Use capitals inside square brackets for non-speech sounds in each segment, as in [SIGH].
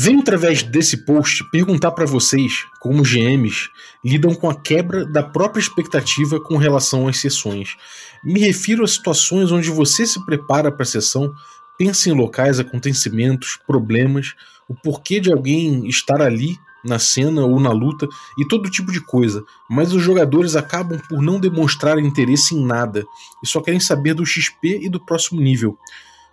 Venho através desse post perguntar para vocês como GMs lidam com a quebra da própria expectativa com relação às sessões. Me refiro a situações onde você se prepara para a sessão, pensa em locais, acontecimentos, problemas, o porquê de alguém estar ali na cena ou na luta e todo tipo de coisa, mas os jogadores acabam por não demonstrar interesse em nada e só querem saber do XP e do próximo nível.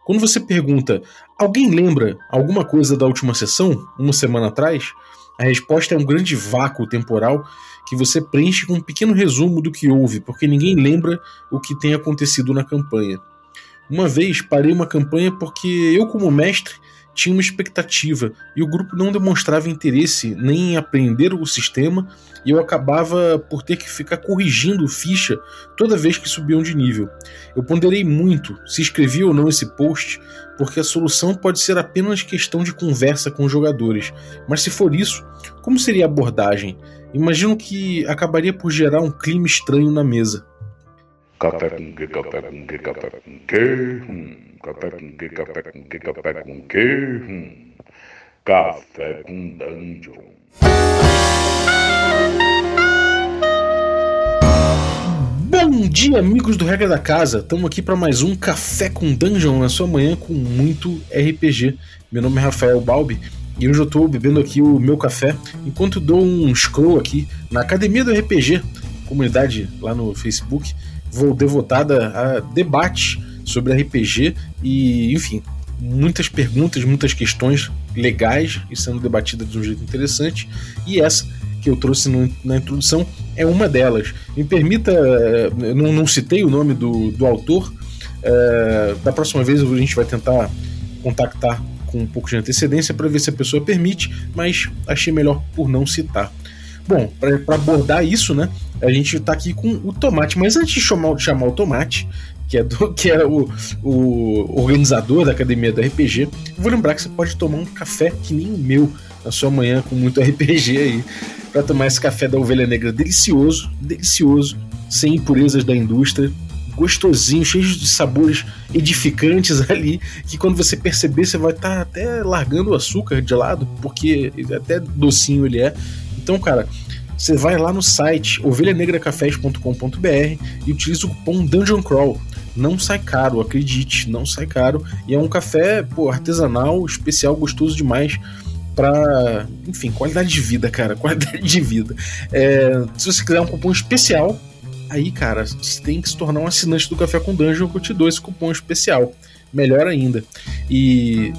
Quando você pergunta, alguém lembra alguma coisa da última sessão, uma semana atrás? A resposta é um grande vácuo temporal que você preenche com um pequeno resumo do que houve, porque ninguém lembra o que tem acontecido na campanha. Uma vez parei uma campanha porque eu, como mestre, tinha uma expectativa e o grupo não demonstrava interesse nem em aprender o sistema e eu acabava por ter que ficar corrigindo ficha toda vez que subiam de nível. Eu ponderei muito se escrevi ou não esse post, porque a solução pode ser apenas questão de conversa com os jogadores, mas se for isso, como seria a abordagem? Imagino que acabaria por gerar um clima estranho na mesa. Café com que, café com que, café com que, café com dungeon. Bom dia, amigos do Regra da Casa. Estamos aqui para mais um Café com Dungeon na sua manhã com muito RPG. Meu nome é Rafael Balbi e hoje eu estou bebendo aqui o meu café enquanto dou um scroll aqui na Academia do RPG, comunidade lá no Facebook, vou devotada a debate sobre RPG e, enfim, muitas perguntas, muitas questões legais e sendo debatidas de um jeito interessante. E essa que eu trouxe no, na introdução é uma delas. Me permita, eh, não, não citei o nome do, do autor, é, da próxima vez a gente vai tentar contactar com um pouco de antecedência para ver se a pessoa permite, mas achei melhor por não citar. Bom, para abordar isso, né, a gente está aqui com o Tomate, mas antes de chamar, chamar o Tomate, que é, do, [LAUGHS] que é o, o organizador da academia do RPG, vou lembrar que você pode tomar um café que nem o meu na sua manhã com muito [LAUGHS] RPG aí, para tomar esse café da ovelha negra delicioso, delicioso, sem impurezas da indústria, gostosinho, cheio de sabores edificantes [LAUGHS] ali, que quando você perceber você vai estar tá até largando o açúcar de lado, porque até docinho ele é. Então, cara, você vai lá no site ovelhanegracafés.com.br e utiliza o cupom Dungeon Crawl. Não sai caro, acredite, não sai caro. E é um café pô, artesanal, especial, gostoso demais para, enfim, qualidade de vida, cara, [LAUGHS] qualidade de vida. É, se você quiser um cupom especial, aí, cara, você tem que se tornar um assinante do Café com Dungeon que eu te dou esse cupom especial. Melhor ainda. E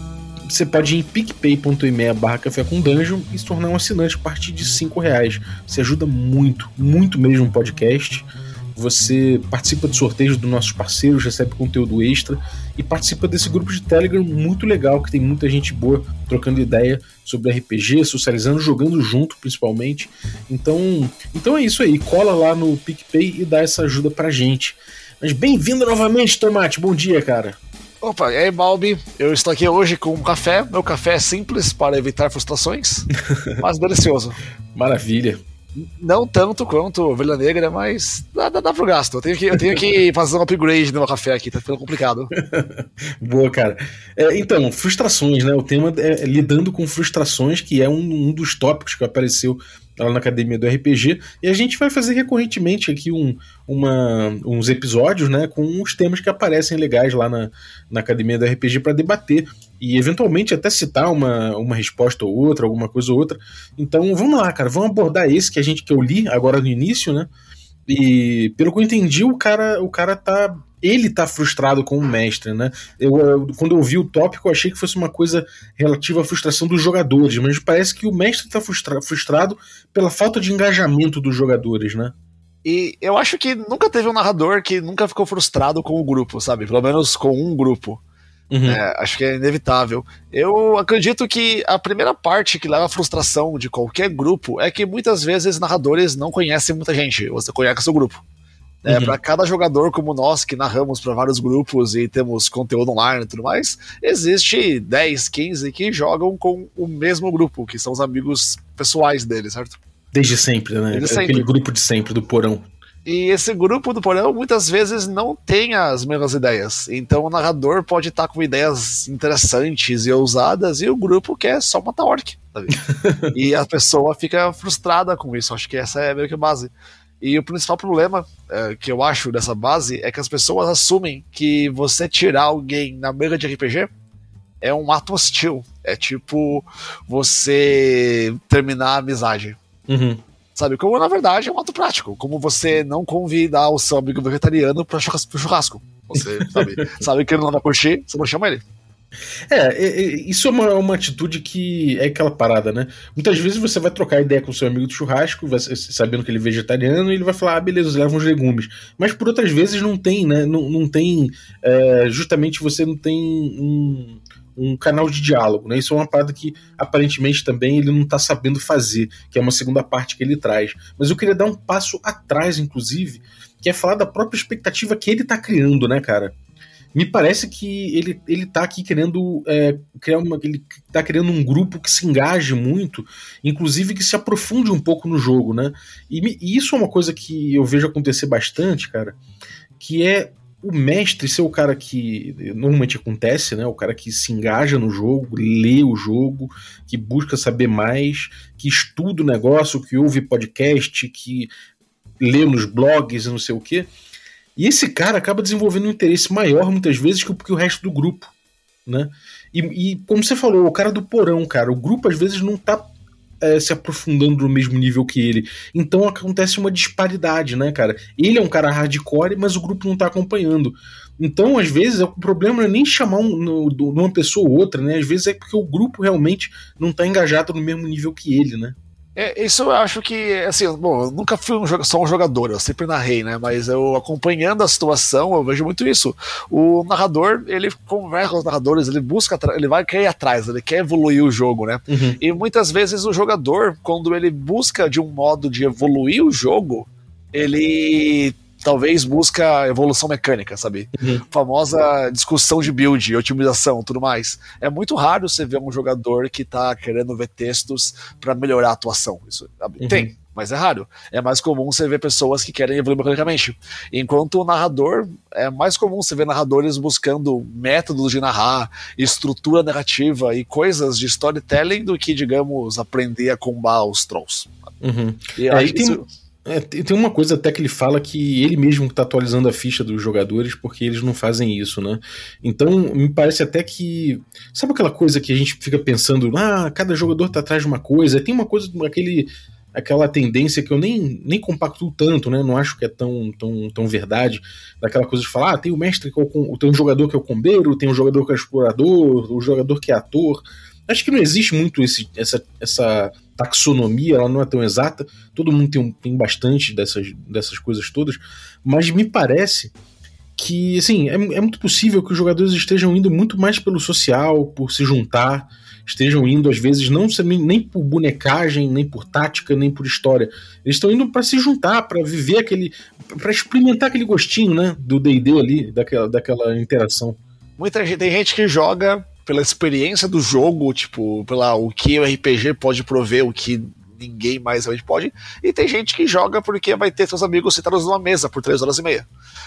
você pode ir em picpay.me barra café com dungeon e se tornar um assinante a partir de 5 reais. Você ajuda muito, muito mesmo o podcast. Você participa de sorteios dos nossos parceiros, recebe conteúdo extra e participa desse grupo de Telegram muito legal, que tem muita gente boa trocando ideia sobre RPG, socializando, jogando junto, principalmente. Então, então é isso aí. Cola lá no PicPay e dá essa ajuda pra gente. Mas bem-vindo novamente, Tomate. Bom dia, cara. Opa, e aí, Balbi? Eu estou aqui hoje com um café. Meu café é simples para evitar frustrações, [LAUGHS] mas delicioso. Maravilha. Não tanto quanto Ovelha Negra, mas dá, dá, dá pro gasto. Eu tenho, que, eu tenho que [LAUGHS] fazer um upgrade no meu café aqui, tá ficando complicado. [LAUGHS] Boa, cara. É, então, frustrações, né? O tema é lidando com frustrações, que é um, um dos tópicos que apareceu lá na Academia do RPG, e a gente vai fazer recorrentemente aqui um, uma, uns episódios, né, com os temas que aparecem legais lá na, na Academia do RPG para debater e eventualmente até citar uma, uma resposta ou outra, alguma coisa ou outra. Então vamos lá, cara, vamos abordar esse que a gente que eu li agora no início, né? E pelo que eu entendi, o cara, o cara tá ele tá frustrado com o mestre, né? Eu, eu, quando eu vi o tópico, eu achei que fosse uma coisa relativa à frustração dos jogadores, mas parece que o mestre tá frustra frustrado pela falta de engajamento dos jogadores, né? E eu acho que nunca teve um narrador que nunca ficou frustrado com o grupo, sabe? Pelo menos com um grupo. Uhum. É, acho que é inevitável. Eu acredito que a primeira parte que leva à frustração de qualquer grupo é que muitas vezes narradores não conhecem muita gente. Você conhece o seu grupo. É, uhum. Para cada jogador como nós, que narramos para vários grupos e temos conteúdo online e tudo mais, existe 10, 15 que jogam com o mesmo grupo, que são os amigos pessoais deles, certo? Desde sempre, né? Desde sempre. Aquele grupo de sempre, do porão. E esse grupo do porão muitas vezes não tem as mesmas ideias. Então o narrador pode estar com ideias interessantes e ousadas e o grupo quer só matar orc. [LAUGHS] e a pessoa fica frustrada com isso. Acho que essa é meio que a base. E o principal problema é, que eu acho dessa base é que as pessoas assumem que você tirar alguém na mesa de RPG é um ato hostil. É tipo você terminar a amizade. Uhum. Sabe? Como na verdade é um ato prático. Como você não convidar o seu amigo vegetariano para churrasco. Você [LAUGHS] sabe, sabe que ele não vai curtir, você não chama ele. É, isso é uma, uma atitude que é aquela parada, né? Muitas vezes você vai trocar ideia com seu amigo do churrasco, sabendo que ele é vegetariano, e ele vai falar, ah, beleza, leva uns legumes. Mas por outras vezes não tem, né? Não, não tem. É, justamente você não tem um, um canal de diálogo, né? Isso é uma parada que aparentemente também ele não está sabendo fazer, que é uma segunda parte que ele traz. Mas eu queria dar um passo atrás, inclusive, que é falar da própria expectativa que ele está criando, né, cara? Me parece que ele, ele tá aqui querendo é, criar uma. Ele tá criando um grupo que se engaje muito, inclusive que se aprofunde um pouco no jogo, né? E, e isso é uma coisa que eu vejo acontecer bastante, cara, que é o mestre ser o cara que normalmente acontece, né? O cara que se engaja no jogo, lê o jogo, que busca saber mais, que estuda o negócio, que ouve podcast, que lê nos blogs e não sei o quê. E esse cara acaba desenvolvendo um interesse maior muitas vezes que o, que o resto do grupo, né? E, e, como você falou, o cara do porão, cara, o grupo às vezes não tá é, se aprofundando no mesmo nível que ele. Então acontece uma disparidade, né, cara? Ele é um cara hardcore, mas o grupo não tá acompanhando. Então, às vezes, o problema não é nem chamar um, no, uma pessoa ou outra, né? Às vezes é porque o grupo realmente não tá engajado no mesmo nível que ele, né? É, isso eu acho que, assim, bom, eu nunca fui um, só um jogador, eu sempre narrei, né? Mas eu acompanhando a situação, eu vejo muito isso. O narrador, ele conversa com os narradores, ele busca, ele vai querer ir atrás, ele quer evoluir o jogo, né? Uhum. E muitas vezes o jogador, quando ele busca de um modo de evoluir o jogo, ele talvez busca evolução mecânica, sabe? Uhum. Famosa discussão de build, otimização, tudo mais. É muito raro você ver um jogador que tá querendo ver textos para melhorar a atuação. Isso uhum. tem, mas é raro. É mais comum você ver pessoas que querem evoluir mecanicamente. Enquanto o narrador, é mais comum você ver narradores buscando métodos de narrar, estrutura narrativa e coisas de storytelling do que, digamos, aprender a combar os trolls. Uhum. E aí, tem... Isso é, tem uma coisa até que ele fala que ele mesmo está atualizando a ficha dos jogadores porque eles não fazem isso, né? Então me parece até que. Sabe aquela coisa que a gente fica pensando, ah, cada jogador tá atrás de uma coisa? Tem uma coisa, aquele, aquela tendência que eu nem, nem compactuo tanto, né? Não acho que é tão, tão, tão verdade. Daquela coisa de falar, ah, tem o mestre que é o, tem um jogador que é o combeiro, tem um jogador que é o explorador, o jogador que é ator. Acho que não existe muito esse, essa, essa taxonomia, ela não é tão exata, todo mundo tem, um, tem bastante dessas, dessas coisas todas, mas me parece que, assim, é, é muito possível que os jogadores estejam indo muito mais pelo social, por se juntar, estejam indo às vezes não nem por bonecagem, nem por tática, nem por história. Eles estão indo para se juntar, para viver aquele, para experimentar aquele gostinho, né, do D&D ali, daquela, daquela interação. Muita gente tem gente que joga pela experiência do jogo, tipo, pela o que o RPG pode prover, o que ninguém mais realmente pode. E tem gente que joga porque vai ter seus amigos sentados numa mesa por três horas e meia.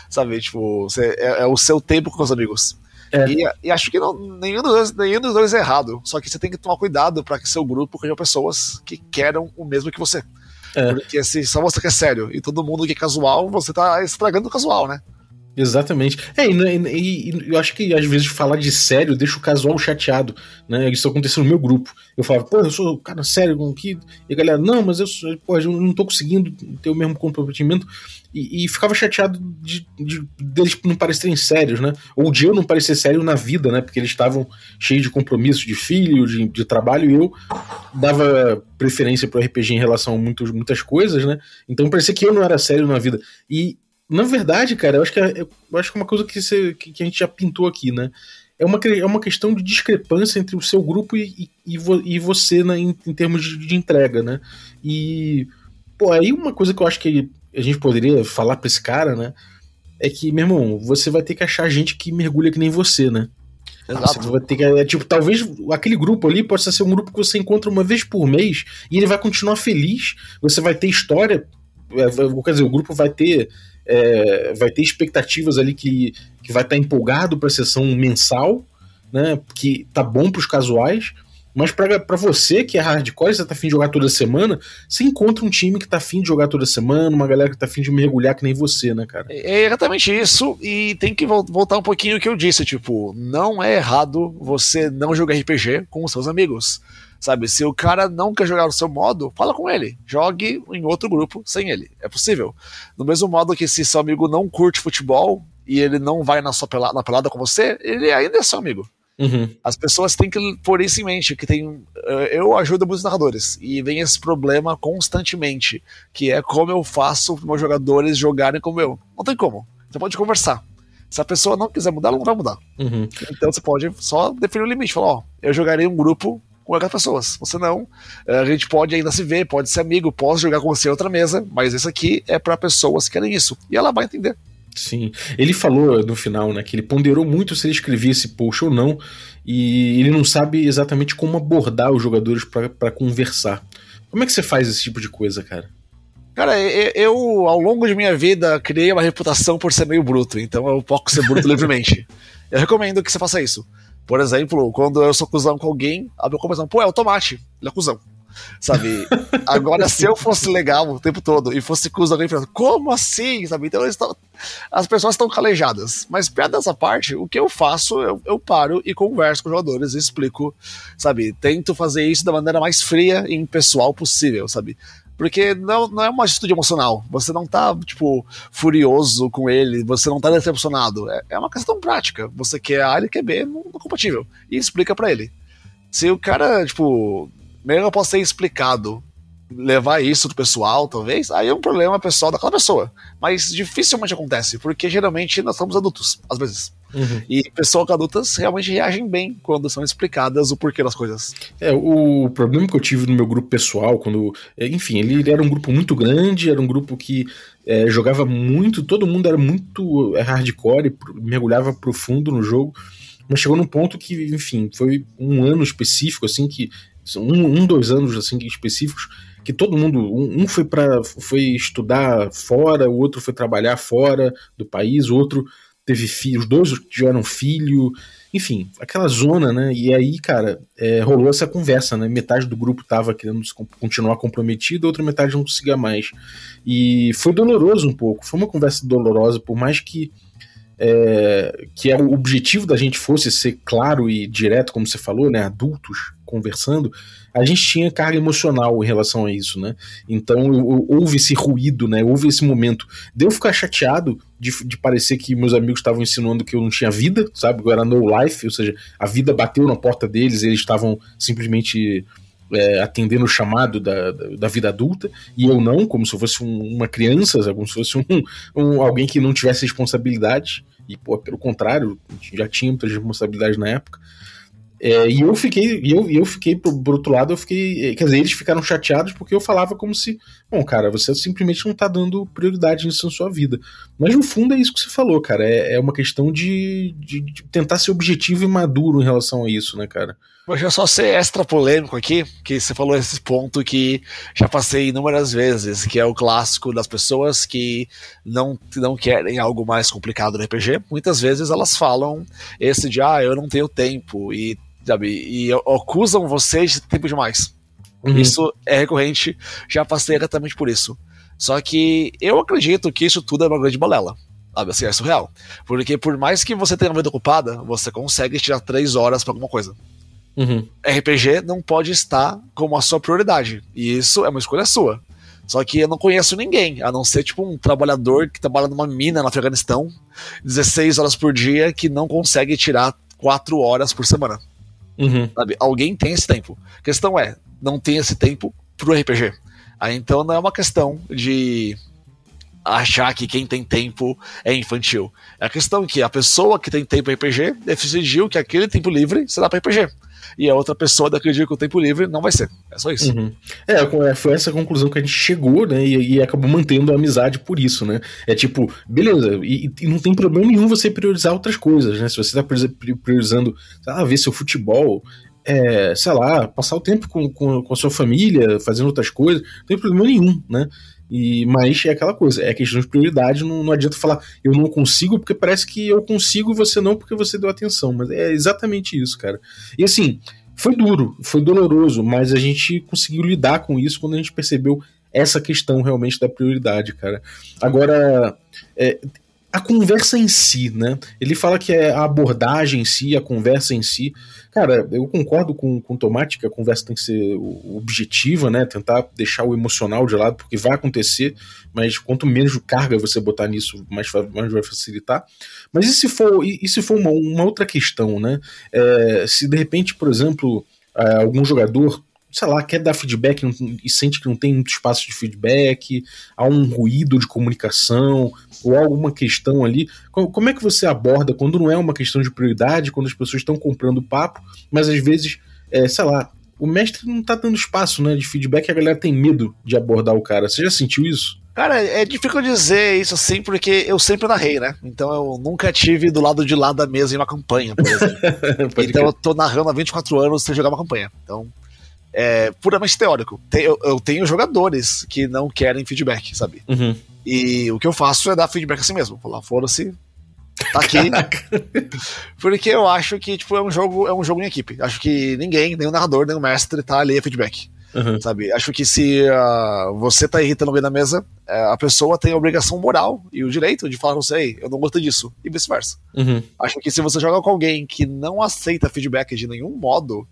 Sabe? Tipo, você, é, é o seu tempo com os amigos. É. E, e, acho que não, nenhum, dos dois, nenhum dos dois é errado. Só que você tem que tomar cuidado para que seu grupo tenha pessoas que queiram o mesmo que você. É. Porque se só você quer sério e todo mundo que é casual, você tá estragando o casual, né? Exatamente. É, e, e, e, eu acho que às vezes falar de sério deixa o casual chateado, né? Isso aconteceu no meu grupo. Eu falava, pô, eu sou cara sério com que. E a galera, não, mas eu, pô, eu não tô conseguindo ter o mesmo comprometimento. E, e ficava chateado de, de, deles não parecerem sérios, né? Ou de eu não parecer sério na vida, né? Porque eles estavam cheios de compromisso, de filho, de, de trabalho, e eu dava preferência pro RPG em relação a muitos, muitas coisas, né? Então parecia que eu não era sério na vida. E na verdade, cara, eu acho que é, eu acho que é uma coisa que, você, que, a gente já pintou aqui, né? É uma, é uma questão de discrepância entre o seu grupo e, e, e você né, em, em termos de, de, entrega, né? E, pô, aí uma coisa que eu acho que a gente poderia falar pra esse cara, né? É que, meu irmão, você vai ter que achar gente que mergulha que nem você, né? Exato. Você vai ter que. É, tipo, talvez aquele grupo ali possa ser um grupo que você encontra uma vez por mês e ele vai continuar feliz. Você vai ter história é, quer dizer, o grupo vai ter é, vai ter expectativas ali que, que vai estar tá empolgado para a sessão mensal, né? Que tá bom para os casuais, mas para você que é hardcore, você tá afim de jogar toda semana, você encontra um time que tá afim de jogar toda semana, uma galera que tá afim de mergulhar que nem você, né, cara? É, é exatamente isso, e tem que voltar um pouquinho o que eu disse, tipo, não é errado você não jogar RPG com os seus amigos. Sabe, se o cara não quer jogar no seu modo, fala com ele. Jogue em outro grupo sem ele. É possível. Do mesmo modo que se seu amigo não curte futebol e ele não vai na sua pelada, na pelada com você, ele ainda é seu amigo. Uhum. As pessoas têm que pôr isso em mente, que tem. Eh, eu ajudo muitos narradores e vem esse problema constantemente, que é como eu faço para meus jogadores jogarem como eu. Não tem como. Você pode conversar. Se a pessoa não quiser mudar, ela não vai mudar. Uhum. Então você pode só definir o limite. Falar, ó, eu jogarei um grupo com outras pessoas. Você não. Eh, a gente pode ainda se ver, pode ser amigo, posso jogar com você em outra mesa, mas esse aqui é para pessoas que querem isso. E ela vai entender. Sim. Ele falou no final, né, que ele ponderou muito se ele escrevia esse post ou não, e ele não sabe exatamente como abordar os jogadores para conversar. Como é que você faz esse tipo de coisa, cara? Cara, eu, ao longo de minha vida, criei uma reputação por ser meio bruto, então eu posso ser bruto [LAUGHS] livremente. Eu recomendo que você faça isso. Por exemplo, quando eu sou cuzão com alguém, a minha conversa, pô, é o tomate, ele é cuzão sabe? [LAUGHS] Agora, se eu fosse legal o tempo todo e fosse cuzão alguém falando, como assim, sabe? Então estão, as pessoas estão calejadas. Mas perto dessa parte, o que eu faço, eu, eu paro e converso com os jogadores, explico, sabe? Tento fazer isso da maneira mais fria e impessoal possível, sabe? Porque não, não é uma atitude emocional. Você não tá, tipo, furioso com ele, você não tá decepcionado. É, é uma questão prática. Você quer A, ele quer B, não, não é compatível. E explica para ele. Se o cara, tipo, mesmo posso ter explicado, levar isso do pessoal, talvez, aí é um problema pessoal daquela pessoa. Mas dificilmente acontece, porque geralmente nós somos adultos, às vezes. Uhum. E pessoas adultas realmente reagem bem quando são explicadas o porquê das coisas. É, o problema que eu tive no meu grupo pessoal, quando. É, enfim, ele era um grupo muito grande, era um grupo que é, jogava muito, todo mundo era muito é, hardcore, mergulhava profundo no jogo. Mas chegou num ponto que, enfim, foi um ano específico, assim, que um, um dois anos assim específicos que todo mundo um, foi para foi estudar fora, o outro foi trabalhar fora do país, o outro teve filhos, os dois tiveram filho, enfim, aquela zona, né? E aí, cara, é, rolou essa conversa, né? Metade do grupo tava querendo continuar comprometido, a outra metade não conseguia mais. E foi doloroso um pouco, foi uma conversa dolorosa, por mais que é, que é o objetivo da gente fosse ser claro e direto, como você falou, né? Adultos conversando, a gente tinha carga emocional em relação a isso, né? Então houve esse ruído, né? Houve esse momento de eu ficar chateado de, de parecer que meus amigos estavam ensinando que eu não tinha vida, sabe? Eu era no life, ou seja, a vida bateu na porta deles, eles estavam simplesmente é, atendendo o chamado da, da, vida adulta, e eu não, como se eu fosse um, uma criança, como se fosse um, um, alguém que não tivesse responsabilidade, e pô, pelo contrário, já tinha muitas responsabilidades na época. É, e eu fiquei, e eu, eu fiquei por, outro lado, eu fiquei. Quer dizer, eles ficaram chateados porque eu falava como se, bom, cara, você simplesmente não tá dando prioridade nisso na sua vida. Mas no fundo é isso que você falou, cara. É, é uma questão de, de, de, tentar ser objetivo e maduro em relação a isso, né, cara? Deixa eu só ser extra polêmico aqui, que você falou esse ponto que já passei inúmeras vezes, que é o clássico das pessoas que não, não querem algo mais complicado no RPG. Muitas vezes elas falam esse de, ah, eu não tenho tempo, e sabe? E acusam vocês de tempo demais. Uhum. Isso é recorrente, já passei exatamente por isso. Só que eu acredito que isso tudo é uma grande balela. Sabe, assim, é surreal. Porque por mais que você tenha uma vida ocupada, você consegue tirar três horas para alguma coisa. Uhum. RPG não pode estar como a sua prioridade. E isso é uma escolha sua. Só que eu não conheço ninguém, a não ser tipo um trabalhador que trabalha numa mina no Afeganistão, 16 horas por dia, que não consegue tirar 4 horas por semana. Uhum. Sabe? Alguém tem esse tempo. A questão é, não tem esse tempo pro RPG. Aí então não é uma questão de achar que quem tem tempo é infantil. É a questão que a pessoa que tem tempo RPG decidiu que aquele tempo livre será para RPG. E a outra pessoa daquele que o tempo livre não vai ser. É só isso. Uhum. É, é, foi essa conclusão que a gente chegou, né? E, e acabou mantendo a amizade por isso, né? É tipo, beleza, e, e, não tem problema nenhum você priorizar outras coisas, né? Se você tá priorizando, sei lá, ver seu futebol, é, sei lá, passar o tempo com, com, com a sua família, fazendo outras coisas, não tem problema nenhum, né? E, mas é aquela coisa, é questão de prioridade, não, não adianta falar eu não consigo porque parece que eu consigo e você não porque você deu atenção. Mas é exatamente isso, cara. E assim, foi duro, foi doloroso, mas a gente conseguiu lidar com isso quando a gente percebeu essa questão realmente da prioridade, cara. Agora, é, a conversa em si, né? Ele fala que é a abordagem em si, a conversa em si. Cara, eu concordo com, com o Tomate que a conversa tem que ser objetiva, né? Tentar deixar o emocional de lado, porque vai acontecer, mas quanto menos carga você botar nisso, mais, mais vai facilitar. Mas e se for, e, e se for uma, uma outra questão, né? É, se de repente, por exemplo, é, algum jogador sei lá, quer dar feedback e sente que não tem muito espaço de feedback, há um ruído de comunicação, ou alguma questão ali. Como é que você aborda quando não é uma questão de prioridade, quando as pessoas estão comprando papo, mas às vezes, é, sei lá, o mestre não tá dando espaço né, de feedback e a galera tem medo de abordar o cara. Você já sentiu isso? Cara, é difícil dizer isso assim, porque eu sempre narrei, né? Então eu nunca tive do lado de lá da mesa em uma campanha, por exemplo. [LAUGHS] então eu tô narrando há 24 anos sem jogar uma campanha. Então é puramente teórico. Eu, eu tenho jogadores que não querem feedback, sabe? Uhum. E o que eu faço é dar feedback assim mesmo. Falar, foda-se, tá aqui. [LAUGHS] Porque eu acho que, tipo, é um jogo, é um jogo em equipe. Acho que ninguém, nem o narrador, nem o mestre, tá ali a feedback. Uhum. Sabe? Acho que se uh, você tá irritando alguém na mesa, uh, a pessoa tem a obrigação moral e o direito de falar com você, eu não gosto disso, e vice-versa. Uhum. Acho que se você joga com alguém que não aceita feedback de nenhum modo,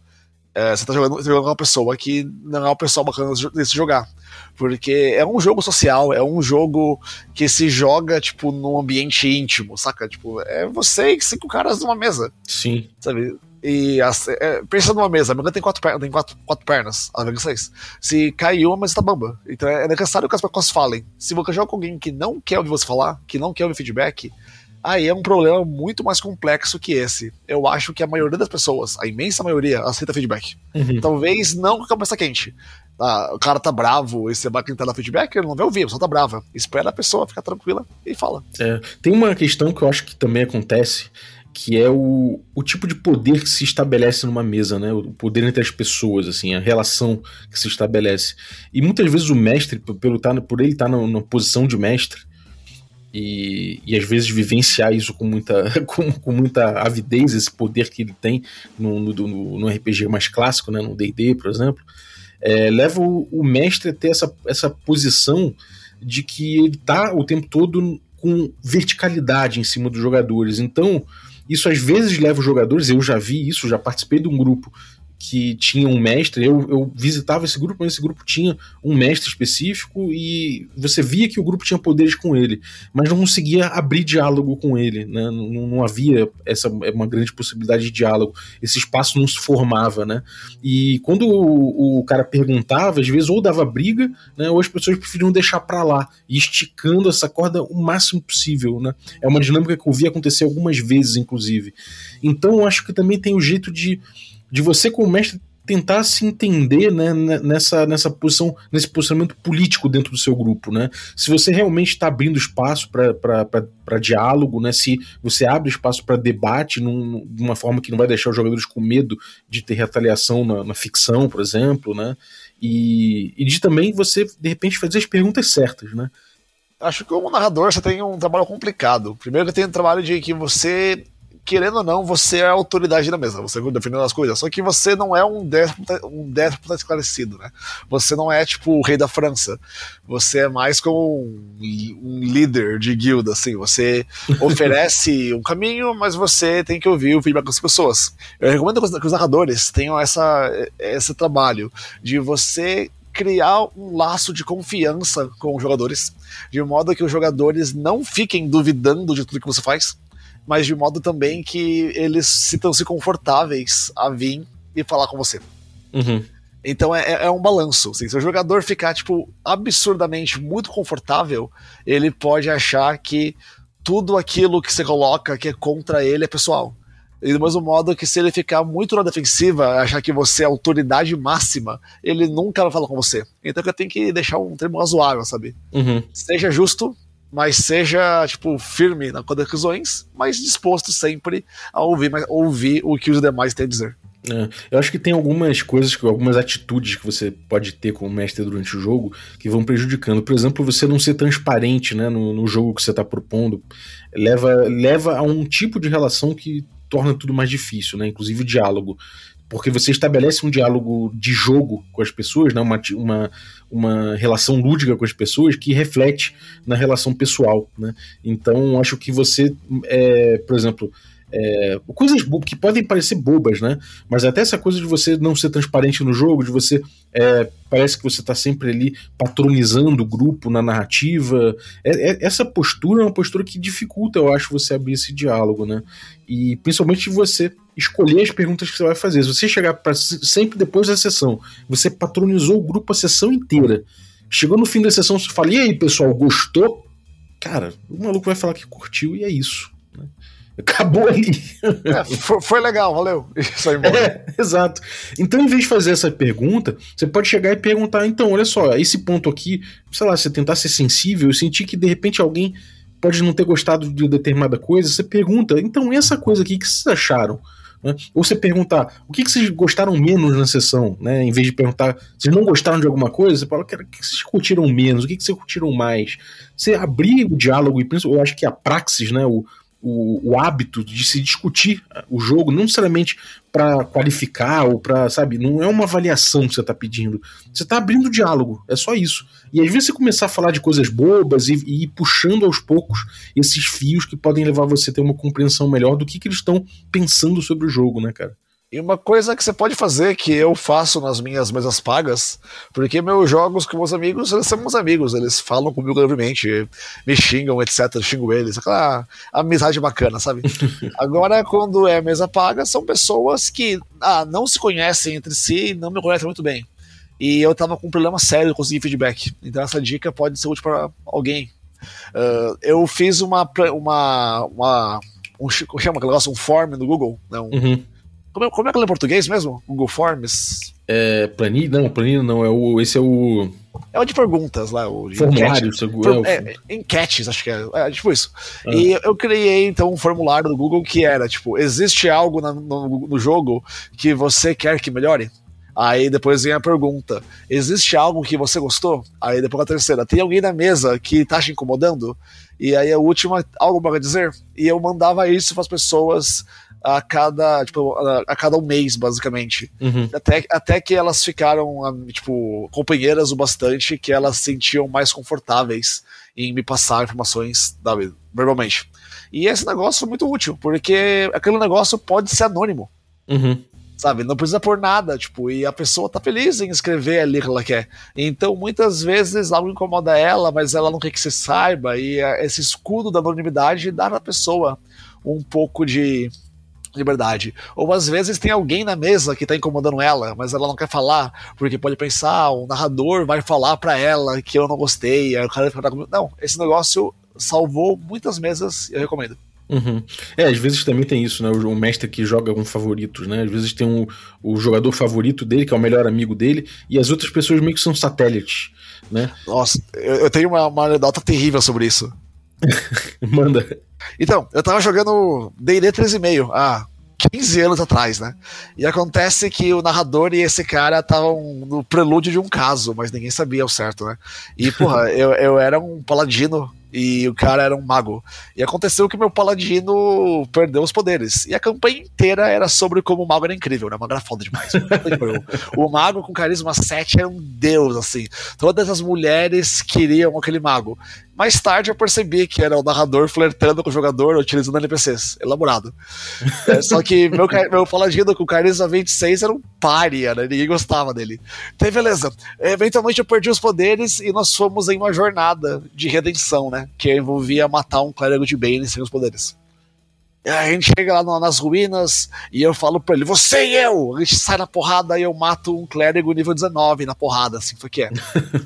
é, você tá jogando, jogando com uma pessoa que não é uma pessoa bacana de se jogar. Porque é um jogo social, é um jogo que se joga, tipo, num ambiente íntimo, saca? Tipo, é você e cinco caras numa mesa. Sim. Sabe? E é, pensa numa mesa, a mesa tem quatro, pernas, tem quatro, quatro pernas, a mesa seis. Se cai uma, a mesa tá bamba. Então é necessário que as pessoas falem. Se você joga com alguém que não quer ouvir você falar, que não quer ouvir feedback, aí é um problema muito mais complexo que esse. Eu acho que a maioria das pessoas, a imensa maioria, aceita feedback. Uhum. Talvez não com a cabeça quente. Ah, o cara tá bravo e você vai tentar dar feedback, ele não vai ouvir, só tá brava. Espera a pessoa ficar tranquila e fala. É, tem uma questão que eu acho que também acontece, que é o, o tipo de poder que se estabelece numa mesa, né? O poder entre as pessoas, assim, a relação que se estabelece. E muitas vezes o mestre, pelo tá, por ele estar tá na, na posição de mestre, e, e às vezes vivenciar isso com muita, [LAUGHS] com, com muita avidez, esse poder que ele tem no, no, no RPG mais clássico, né, no D&D, por exemplo, é, leva o, o, mestre a ter essa, essa posição de que ele está o tempo todo com verticalidade em cima dos jogadores. Então, isso às vezes leva os jogadores, eu já vi isso, já participei de um grupo que tinha um mestre. Eu, eu visitava esse grupo, mas esse grupo tinha um mestre específico e você via que o grupo tinha poderes com ele, mas não conseguia abrir diálogo com ele. Né? Não, não havia essa uma grande possibilidade de diálogo. Esse espaço não se formava, né? E quando o, o cara perguntava, às vezes ou dava briga, né? Ou as pessoas preferiam deixar para lá, e esticando essa corda o máximo possível, né? É uma dinâmica que eu vi acontecer algumas vezes, inclusive. Então, eu acho que também tem o jeito de de você como mestre tentar se entender né, nessa, nessa posição, nesse posicionamento político dentro do seu grupo, né? Se você realmente está abrindo espaço para diálogo, né? Se você abre espaço para debate num, de uma forma que não vai deixar os jogadores com medo de ter retaliação na, na ficção, por exemplo, né? E, e de também você, de repente, fazer as perguntas certas, né? Acho que como narrador você tem um trabalho complicado. Primeiro que tem o trabalho de que você querendo ou não, você é a autoridade da mesa, você defendendo as coisas. Só que você não é um déspota, um déspota esclarecido, né? Você não é tipo o rei da França. Você é mais como um, um líder de guilda, assim. Você [LAUGHS] oferece um caminho, mas você tem que ouvir o feedback das pessoas. Eu recomendo que os narradores tenham essa, esse trabalho de você criar um laço de confiança com os jogadores, de modo que os jogadores não fiquem duvidando de tudo que você faz mas de modo também que eles sintam-se confortáveis a vir e falar com você. Uhum. Então é, é, um balanço. Assim, se o jogador ficar, tipo, absurdamente muito confortável, ele pode achar que tudo aquilo que você coloca que é contra ele é pessoal. E do mesmo modo que se ele ficar muito na defensiva, achar que você é autoridade máxima, ele nunca vai falar com você. Então eu tenho que deixar um termo razoável, sabe? Uhum. Seja justo, mas seja, tipo, firme nas decisões, mas disposto sempre a ouvir, ouvir o que os demais têm a dizer. É, eu acho que tem algumas coisas, algumas atitudes que você pode ter como mestre durante o jogo que vão prejudicando. Por exemplo, você não ser transparente né, no, no jogo que você está propondo leva, leva a um tipo de relação que torna tudo mais difícil, né? inclusive o diálogo. Porque você estabelece um diálogo de jogo com as pessoas, né? uma, uma, uma relação lúdica com as pessoas que reflete na relação pessoal. Né? Então, acho que você, é, por exemplo, é, coisas que podem parecer bobas, né? Mas até essa coisa de você não ser transparente no jogo, de você. É, parece que você está sempre ali patronizando o grupo na narrativa. É, é, essa postura é uma postura que dificulta, eu acho, você abrir esse diálogo, né? E principalmente você escolher as perguntas que você vai fazer. Se você chegar para sempre depois da sessão, você patronizou o grupo a sessão inteira. Chegou no fim da sessão, você fala: e aí, pessoal, gostou? Cara, o maluco vai falar que curtiu e é isso. Né? Acabou ali. É, foi, foi, legal, valeu. [LAUGHS] Isso aí, é, exato. Então, em vez de fazer essa pergunta, você pode chegar e perguntar: então, olha só, esse ponto aqui, sei lá, você tentar ser sensível, sentir que de repente alguém pode não ter gostado de determinada coisa, você pergunta: então, essa coisa aqui, o que vocês acharam? Né? Ou você perguntar o que, que vocês gostaram menos na sessão, né? Em vez de perguntar vocês não gostaram de alguma coisa, você fala o que vocês curtiram menos, o que, que vocês curtiram mais. Você abrir o diálogo, e eu acho que a praxis, né? O, o, o hábito de se discutir o jogo, não necessariamente para qualificar ou para, sabe, não é uma avaliação que você está pedindo. Você está abrindo diálogo, é só isso. E às vezes você começar a falar de coisas bobas e, e ir puxando aos poucos esses fios que podem levar você a ter uma compreensão melhor do que, que eles estão pensando sobre o jogo, né, cara? E uma coisa que você pode fazer, que eu faço nas minhas mesas pagas, porque meus jogos com meus amigos, eles são meus amigos, eles falam comigo livremente, me xingam, etc, xingo eles, aquela amizade bacana, sabe? [LAUGHS] Agora, quando é mesa paga, são pessoas que ah, não se conhecem entre si e não me conhecem muito bem. E eu tava com um problema sério de conseguir feedback, então essa dica pode ser útil para alguém. Uh, eu fiz uma, uma, uma um, chama aquele negócio, um form no Google, né? Um, uhum como é, como é que é em português mesmo? Google Forms? É, planilha? Não, planilha não, é o, esse é o... É o de perguntas lá, o formulário. For, é, é, enquetes, acho que é, é tipo isso. Ah. E eu criei então um formulário do Google que era tipo, existe algo na, no, no jogo que você quer que melhore? Aí depois vem a pergunta: existe algo que você gostou? Aí depois a terceira: tem alguém na mesa que tá te incomodando? E aí a última, algo para dizer? E eu mandava isso para as pessoas a cada, tipo, a, a cada um mês, basicamente. Uhum. Até, até que elas ficaram, tipo, companheiras o bastante que elas se sentiam mais confortáveis em me passar informações, sabe, verbalmente. E esse negócio foi muito útil, porque aquele negócio pode ser anônimo. Uhum. Sabe, não precisa por nada, tipo, e a pessoa tá feliz em escrever ali o que ela quer. Então, muitas vezes algo incomoda ela, mas ela não quer que você saiba, e esse escudo da anonimidade dá pra pessoa um pouco de liberdade. Ou às vezes tem alguém na mesa que tá incomodando ela, mas ela não quer falar, porque pode pensar, o narrador vai falar para ela que eu não gostei, aí o cara vai ficar comigo. Não, esse negócio salvou muitas mesas e eu recomendo. Uhum. É, às vezes também tem isso, né? O, o mestre que joga com favoritos, né? Às vezes tem um, o jogador favorito dele, que é o melhor amigo dele, e as outras pessoas meio que são satélites, né? Nossa, eu, eu tenho uma, uma anedota terrível sobre isso. [LAUGHS] Manda. Então, eu tava jogando D&D 3,5 há 15 anos atrás, né? E acontece que o narrador e esse cara estavam no prelúdio de um caso, mas ninguém sabia o certo, né? E, [LAUGHS] porra, eu, eu era um paladino e o cara era um mago. E aconteceu que meu paladino perdeu os poderes. E a campanha inteira era sobre como o mago era incrível, né? O mago era foda demais. o mago com carisma 7 era um deus, assim. Todas as mulheres queriam aquele mago. Mais tarde eu percebi que era o narrador flertando com o jogador utilizando NPCs. Elaborado. é, [LAUGHS] só que meu, meu paladino com carisma 26 era um pária, né? Ninguém gostava dele. Então, beleza. Eventualmente eu perdi os poderes e nós fomos em uma jornada de redenção, né? Que envolvia matar um clérigo de Bane sem os poderes. A gente chega lá nas ruínas e eu falo pra ele, você e eu! A gente sai na porrada e eu mato um clérigo nível 19 na porrada, assim foi que é.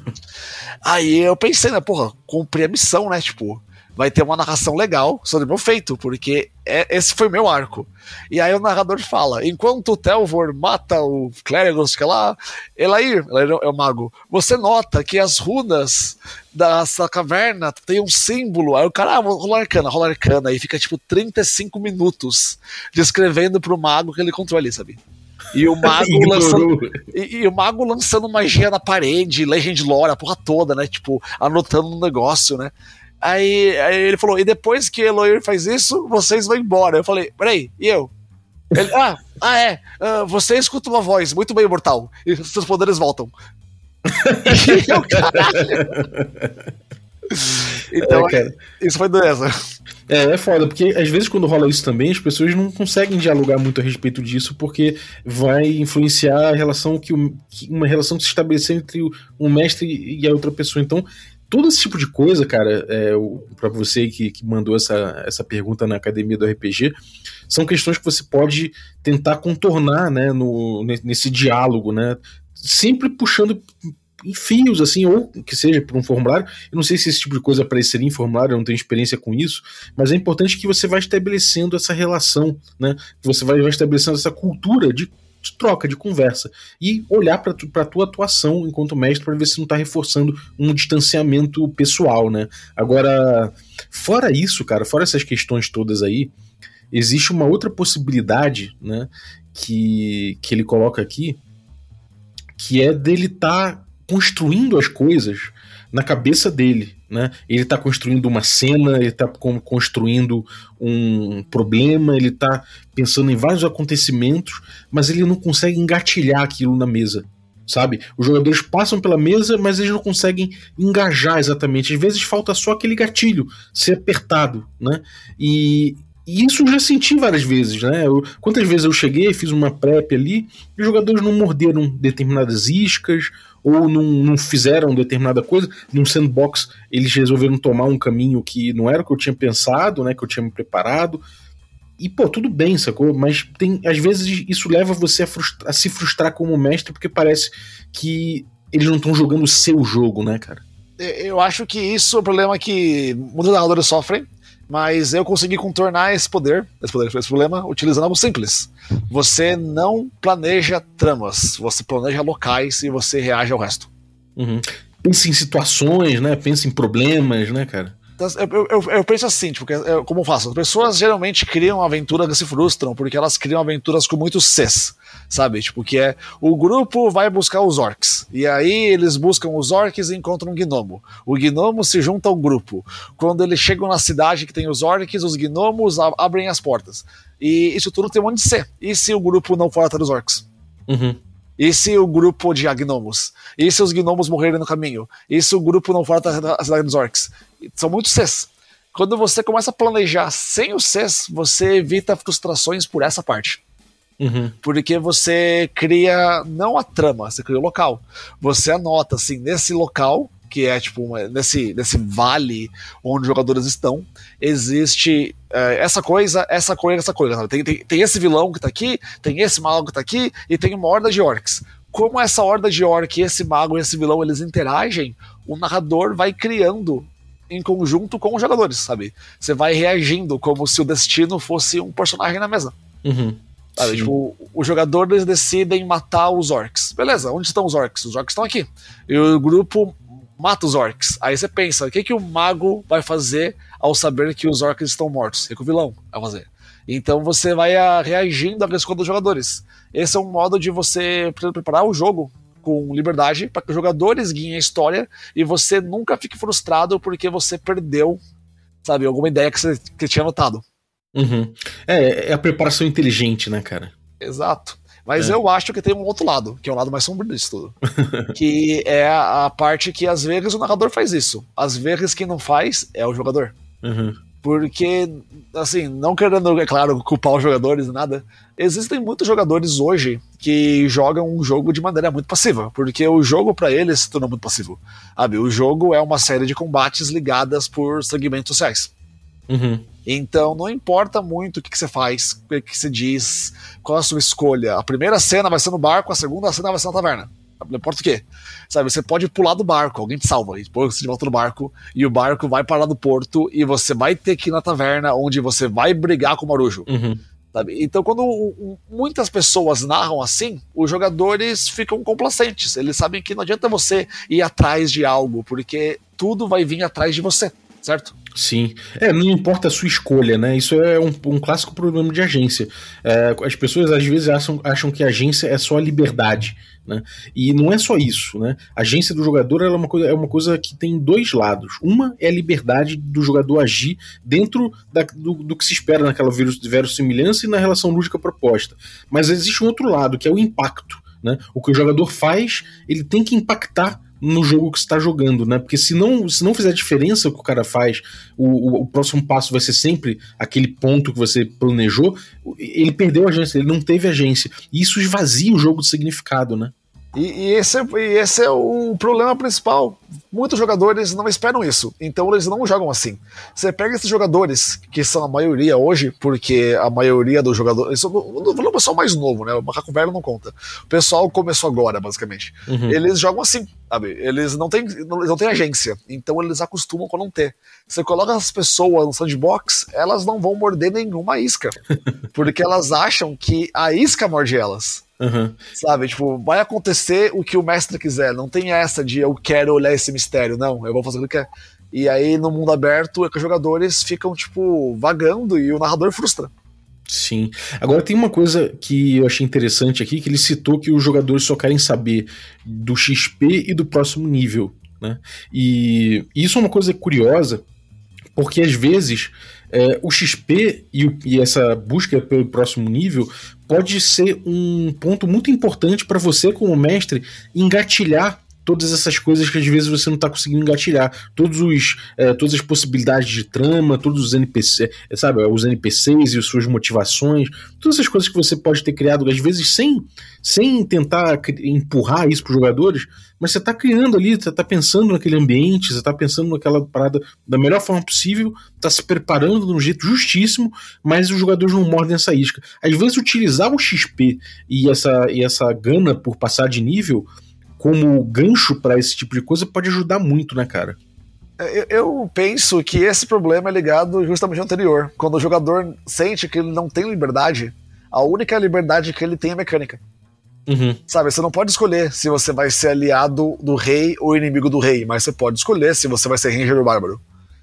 [LAUGHS] Aí eu pensei, né, porra, cumpri a missão, né? Tipo, vai ter uma narração legal sobre o meu feito, porque é, esse foi meu arco. E aí o narrador fala: enquanto o Telvor mata o clérigo, que lá, Elair, Elair é o mago, você nota que as runas dessa caverna tem um símbolo. Aí o cara, ah, rola arcana, rola arcana, e fica tipo 35 minutos descrevendo pro mago que ele controla ali, sabe? E o mago [LAUGHS] lançando. E, e, o mago lançando magia na parede, Legend Lore, a porra toda, né? Tipo, anotando um negócio, né? Aí, aí ele falou: e depois que Eloir faz isso, vocês vão embora. Eu falei: peraí, e eu? Ele, ah, ah, é. Uh, você escuta uma voz, muito bem, mortal. E seus poderes voltam. [LAUGHS] e eu, caralho. Então, é, isso foi dureza. É, é foda, porque às vezes quando rola isso também, as pessoas não conseguem dialogar muito a respeito disso, porque vai influenciar a relação que, o, que uma relação que se estabeleceu entre o, um mestre e a outra pessoa. Então, todo esse tipo de coisa, cara, é, para você que, que mandou essa, essa pergunta na academia do RPG, são questões que você pode tentar contornar, né, no, nesse diálogo, né, sempre puxando em fios, assim, ou que seja por um formulário. Eu não sei se esse tipo de coisa apareceria em formulário, eu não tenho experiência com isso, mas é importante que você vá estabelecendo essa relação, né? Que você vai, vai estabelecendo essa cultura de de troca, de conversa. E olhar para a tua atuação enquanto mestre para ver se não está reforçando um distanciamento pessoal, né? Agora, fora isso, cara, fora essas questões todas aí, existe uma outra possibilidade, né? Que, que ele coloca aqui, que é dele estar tá construindo as coisas na cabeça dele. Né? Ele está construindo uma cena, ele está construindo um problema, ele está pensando em vários acontecimentos, mas ele não consegue engatilhar aquilo na mesa. Sabe? Os jogadores passam pela mesa, mas eles não conseguem engajar exatamente. Às vezes falta só aquele gatilho ser apertado, né? E, e isso já senti várias vezes, né? Eu, quantas vezes eu cheguei, fiz uma prep ali, e os jogadores não morderam determinadas iscas, ou não, não fizeram determinada coisa. Num sandbox, eles resolveram tomar um caminho que não era o que eu tinha pensado, né? Que eu tinha me preparado. E, pô, tudo bem, sacou? Mas tem, às vezes isso leva você a, frustra a se frustrar como mestre, porque parece que eles não estão jogando o seu jogo, né, cara? Eu acho que isso é o problema que muitos narradores sofrem mas eu consegui contornar esse poder, esse poder, esse problema, utilizando algo simples. Você não planeja tramas, você planeja locais e você reage ao resto. Uhum. Pensa em situações, né? Pensa em problemas, né, cara? Eu, eu, eu, penso assim, tipo, como eu faço? As pessoas geralmente criam aventuras que se frustram, porque elas criam aventuras com muitos Cs, sabe? Tipo, que é o grupo vai buscar os orcs. E aí eles buscam os orcs e encontram um gnomo. O gnomo se junta ao grupo. Quando eles chegam na cidade que tem os orcs, os gnomos abrem as portas. E isso tudo tem um monte de C. E se o grupo não for atrás dos orcs? Uhum. E se o grupo de gnomos? E se os gnomos morrerem no caminho? E se o grupo não atrás da cidade dos orcs? São muitos Cs. Quando você começa a planejar sem os Cs, você evita frustrações por essa parte. Uhum. Porque você cria não a trama, você cria o local. Você anota assim, nesse local, que é tipo uma, nesse, nesse vale onde os jogadores estão, existe é, essa coisa, essa coisa, essa coisa. Tem, tem, tem, esse vilão que tá aqui, tem esse mago que tá aqui, e tem uma horda de orcs. Como essa horda de orc, esse mago e esse vilão eles interagem, o narrador vai criando em conjunto com os jogadores, sabe? Você vai reagindo como se o destino fosse um personagem na mesa. Uhum. Sabe? Tipo, os jogadores decidem matar os orcs. Beleza, onde estão os orcs? Os orcs estão aqui. E o grupo mata os orcs. Aí você pensa, o que, que o mago vai fazer ao saber que os orcs estão mortos? O que, que o vilão vai fazer? Então você vai a, ah, reagindo à escolha dos jogadores. Esse é um modo de você preparar o jogo com liberdade para que os jogadores guiem a história e você nunca fique frustrado porque você perdeu, sabe, alguma ideia que você que tinha anotado. Uhum. É, é a preparação inteligente, né, cara? Exato. Mas é. eu acho que tem um outro lado, que é o lado mais sombrio disso tudo. [LAUGHS] que é a parte que às vezes o narrador faz isso. Às vezes quem não faz é o jogador. Uhum. Porque, assim, não querendo, é claro, culpar os jogadores e nada, existem muitos jogadores hoje que jogam um jogo de maneira muito passiva, porque o jogo para eles se tornou muito passivo. Sabe? O jogo é uma série de combates ligadas por segmentos sociais. Uhum. Então não importa muito o que, que, você faz, o que, você diz, qual a sua escolha. A primeira cena vai ser no barco, a segunda cena vai ser na taverna. Não importa o quê. Sabe, você pode pular do barco, alguém te salva, e depois você volta no barco, e o barco vai parar no porto, e você vai ter que ir na taverna, onde você vai brigar com o Marujo. Uhum. Sabe? Então, quando muitas pessoas narram assim, os jogadores ficam complacentes. Eles sabem que não adianta você ir atrás de algo, porque tudo vai vir atrás de você, certo? Sim. É, não importa a sua escolha, né? Isso é um, um clássico problema de agência. É, as pessoas às vezes acham, acham que agência é só a liberdade. Né? E não é só isso. Né? A agência do jogador é uma, coisa, é uma coisa que tem dois lados. Uma é a liberdade do jogador agir dentro da, do, do, que se espera naquela verossimilhança e na relação lúdica proposta. Mas existe um outro lado, que é o impacto. Né? O que o jogador faz, ele tem que impactar no jogo que está jogando, né? Porque se não, se não fizer diferença o que o cara faz, o, o, o, próximo passo vai ser sempre aquele ponto que você planejou. Ele perdeu a agência, ele não teve agência. E isso esvazia o jogo de significado, né? E, e, esse, é, e esse é o problema principal. Muitos jogadores não esperam isso, então eles não jogam assim. Você pega esses jogadores, que são a maioria hoje, porque a maioria dos jogadores. Falando pessoal mais novo, né? O macaco velho não conta. O pessoal começou agora, basicamente. Uhum. Eles jogam assim, sabe? Eles não têm, não, eles não têm agência, então eles acostumam com não ter. Você coloca as pessoas no sandbox, elas não vão morder nenhuma isca, [LAUGHS] porque elas acham que a isca morde elas. Uhum. Sabe? Tipo, vai acontecer o que o mestre quiser. Não tem essa de eu quero olhar esse mistério. Não, eu vou fazer o que quer. E aí, no mundo aberto, é que os jogadores ficam, tipo, vagando e o narrador frustra. Sim. Agora tem uma coisa que eu achei interessante aqui, que ele citou que os jogadores só querem saber do XP e do próximo nível. Né? E isso é uma coisa curiosa, porque às vezes é, o XP e, o, e, essa busca pelo próximo nível pode ser um ponto muito importante para você, como mestre, engatilhar todas essas coisas que às vezes você não está conseguindo engatilhar. Todos os, é, todas as possibilidades de trama, todos os NPCs, é, sabe, os NPCs e as suas motivações, todas essas coisas que você pode ter criado, às vezes sem, sem tentar empurrar isso para os jogadores, mas você está criando ali, você está pensando naquele ambiente, você está pensando naquela parada da melhor forma possível, está se preparando de um jeito justíssimo, mas os jogadores não mordem essa isca. Às vezes utilizar o XP e essa, e essa gana por passar de nível como gancho para esse tipo de coisa pode ajudar muito, né, cara? É, eu, eu, penso que esse problema é ligado justamente ao anterior. Quando o jogador sente que ele não tem liberdade, a única liberdade que ele tem é mecânica. Uhum. Sabe, você não pode escolher se você vai ser aliado do rei ou inimigo do rei, mas você pode escolher se você vai ser ranger ou bárbaro.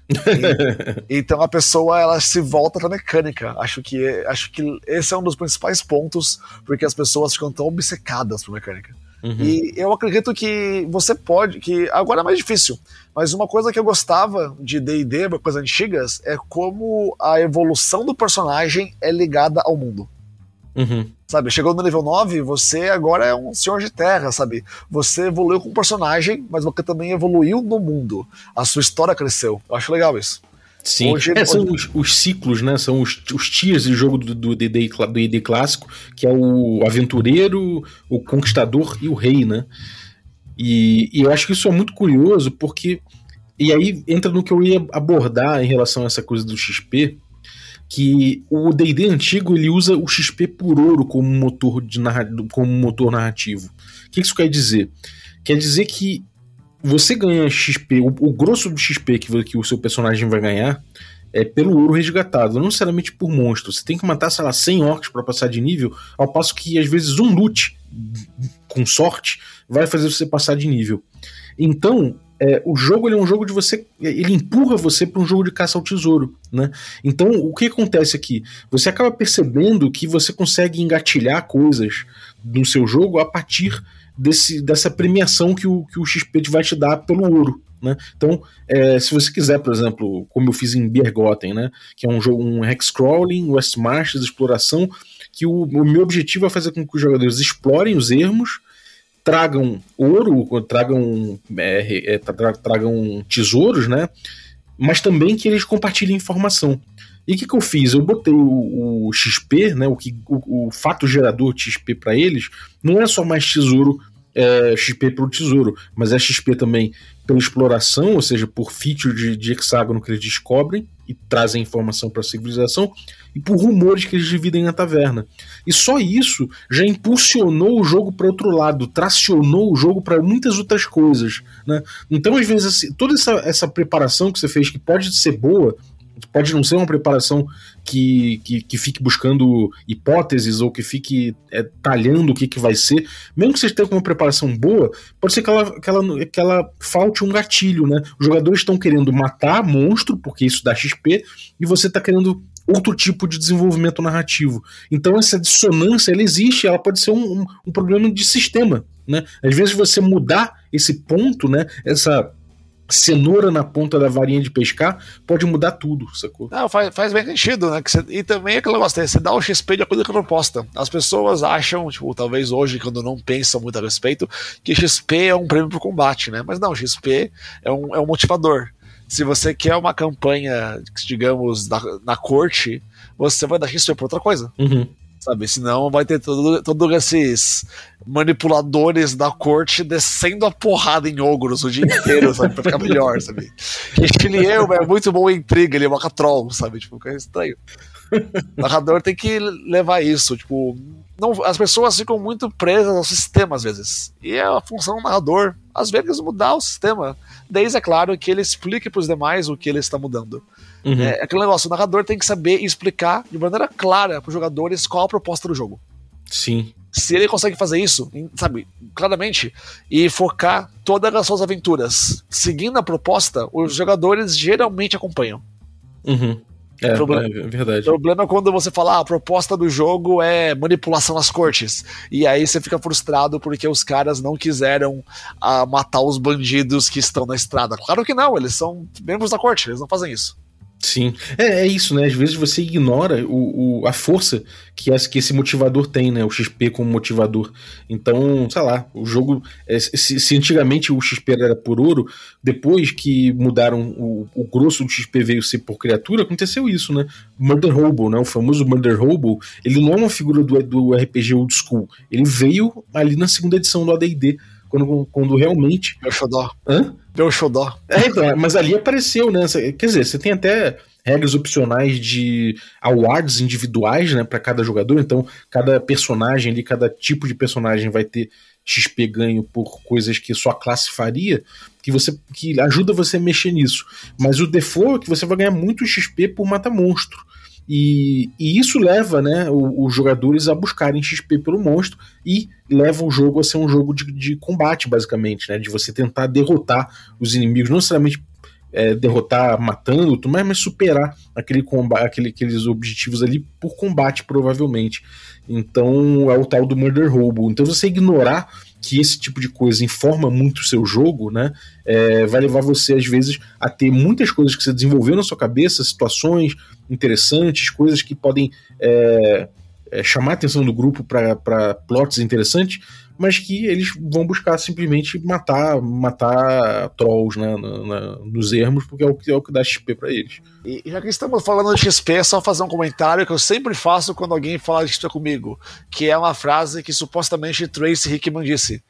[LAUGHS] então a pessoa ela se volta pra mecânica. Acho que acho que esse é um dos principais pontos porque as pessoas ficam tão obcecadas por mecânica. Uhum. E eu acredito que você pode, que agora é mais difícil, mas uma coisa que eu gostava de D&D, coisas antigas, é como a evolução do personagem é ligada ao mundo. Uhum. Sabe, chegou no nível 9, você agora é um senhor de terra, sabe? Você evoluiu com o personagem, mas você também evoluiu no mundo. A sua história cresceu. Eu acho legal isso. Sim, hoje, é, são os, os, ciclos, né? São os, os tiers de jogo do, do, DD, do clássico, que é o aventureiro, o conquistador e o rei, né? E, e eu acho que isso é muito curioso, porque. E aí entra no que eu ia abordar em relação a essa coisa do XP, que o D&D antigo ele usa o XP por ouro como motor, de como motor narrativo. O que isso quer dizer? Quer dizer que você ganha XP, o, o grosso do XP que, que o seu personagem vai ganhar é pelo ouro resgatado, não necessariamente por monstro. Você tem que matar, sei lá, 100 orcs para passar de nível, ao passo que às vezes um loot, com sorte, vai fazer você passar de nível. Então, é, o jogo é um jogo de você. Ele empurra você para um jogo de caça ao tesouro. Né? Então, o que acontece aqui? Você acaba percebendo que você consegue engatilhar coisas no seu jogo a partir desse, dessa premiação que o, que o XP vai te dar pelo ouro. Né? Então, é, se você quiser, por exemplo, como eu fiz em Bergotten, né? que é um jogo, um hex-crawling, West Marches, exploração, que o, o, meu objetivo é fazer com que os jogadores explorem os ermos, tragam ouro, tragam, é, é, tra, tragam tesouros, né? mas também que eles compartilhem informação. E o que, que eu fiz? Eu botei o, o XP, né, o, que, o, o fato gerador de XP para eles, não é só mais tesouro é, XP pelo tesouro, mas é XP também pela exploração, ou seja, por feature de, de hexágono que eles descobrem e trazem informação para a civilização, e por rumores que eles dividem na taverna. E só isso já impulsionou o jogo para outro lado, tracionou o jogo para muitas outras coisas. Né? Então, às vezes, assim, toda essa, essa preparação que você fez, que pode ser boa, Pode não ser uma preparação que, que, que fique buscando hipóteses ou que fique é, talhando o que, que vai ser. Mesmo que você tenha uma preparação boa, pode ser que ela, que ela, que ela falte um gatilho, né? Os jogadores estão querendo matar monstro, porque isso dá XP, e você está querendo outro tipo de desenvolvimento narrativo. Então essa dissonância ela existe, ela pode ser um, um, um problema de sistema. Né? Às vezes você mudar esse ponto, né? essa cenoura na ponta da varinha de pescar pode mudar tudo, sacou? Não, faz, faz bem sentido, né? Você, e também aquele negócio, né? você dá o XP de acordo com a proposta. As pessoas acham, tipo, talvez hoje, quando não pensam muito a respeito, que XP é um prêmio pro combate, né? Mas não, XP é um, é um motivador. Se você quer uma campanha, digamos, na, na corte, você vai dar XP pra outra coisa. Uhum sabe? Senão vai ter todos todo esses manipuladores da corte descendo a porrada em ogros o dia inteiro, sabe? Pra ficar melhor, sabe? eu é muito bom em intriga, ele é uma troll, sabe? Tipo, é estranho. O narrador tem que levar isso, tipo, não, as pessoas ficam muito presas ao sistema às vezes. E é a função do narrador, às vezes, mudar o sistema. Desde, é claro, que ele explique para os demais o que ele está mudando. Uhum. É, aquele negócio, o narrador tem que saber explicar de maneira clara para os jogadores qual a proposta do jogo. Sim. Se ele consegue fazer isso, sabe, claramente, e focar todas as suas aventuras seguindo a proposta, os jogadores geralmente acompanham. Uhum. É, problema, é verdade. O problema é quando você fala, ah, a proposta do jogo é manipulação nas cortes. E aí você fica frustrado porque os caras não quiseram ah, matar os bandidos que estão na estrada. Claro que não, eles são membros da corte, eles não fazem isso. Sim, é, é, isso, né? Às vezes você ignora o, o, a força que, esse, que esse motivador tem, né? O XP como motivador. Então, sei lá, o jogo. É, se, se, antigamente o XP era por ouro, depois que mudaram o, o grosso do XP veio ser por criatura, aconteceu isso, né? Murder Hobo, né? O famoso Murder Hobo, ele não é uma figura do, do RPG old school. Ele veio ali na segunda edição do ADD quando, quando realmente. Meu xodó. Hã? Meu xodó. É, então, mas ali apareceu, né? Quer dizer, você tem até regras opcionais de awards individuais, né, para cada jogador. Então, cada personagem ali, cada tipo de personagem vai ter XP ganho por coisas que sua classe faria, que você que ajuda você a mexer nisso. Mas o default é que você vai ganhar muito XP por mata monstro. E, e isso leva né, os, jogadores a buscarem XP pelo monstro e leva o jogo a ser um jogo de, de combate, basicamente, né? De você tentar derrotar os inimigos, não necessariamente é, derrotar matando, mas, mas superar aquele combate, aquele, aqueles objetivos ali por combate, provavelmente. Então é o tal do Murder Robo. Então você ignorar que esse tipo de coisa informa muito o seu jogo, né? É, vai levar você, às vezes, a ter muitas coisas que você desenvolveu na sua cabeça, situações interessantes, coisas que podem é, é, chamar a atenção do grupo para plots interessantes, mas que eles vão buscar simplesmente matar matar trolls né, na, na, nos ermos, porque é o que, é o que dá XP para eles. E já que estamos falando de XP, é só fazer um comentário que eu sempre faço quando alguém fala de XP comigo, que é uma frase que supostamente Tracy Hickman disse,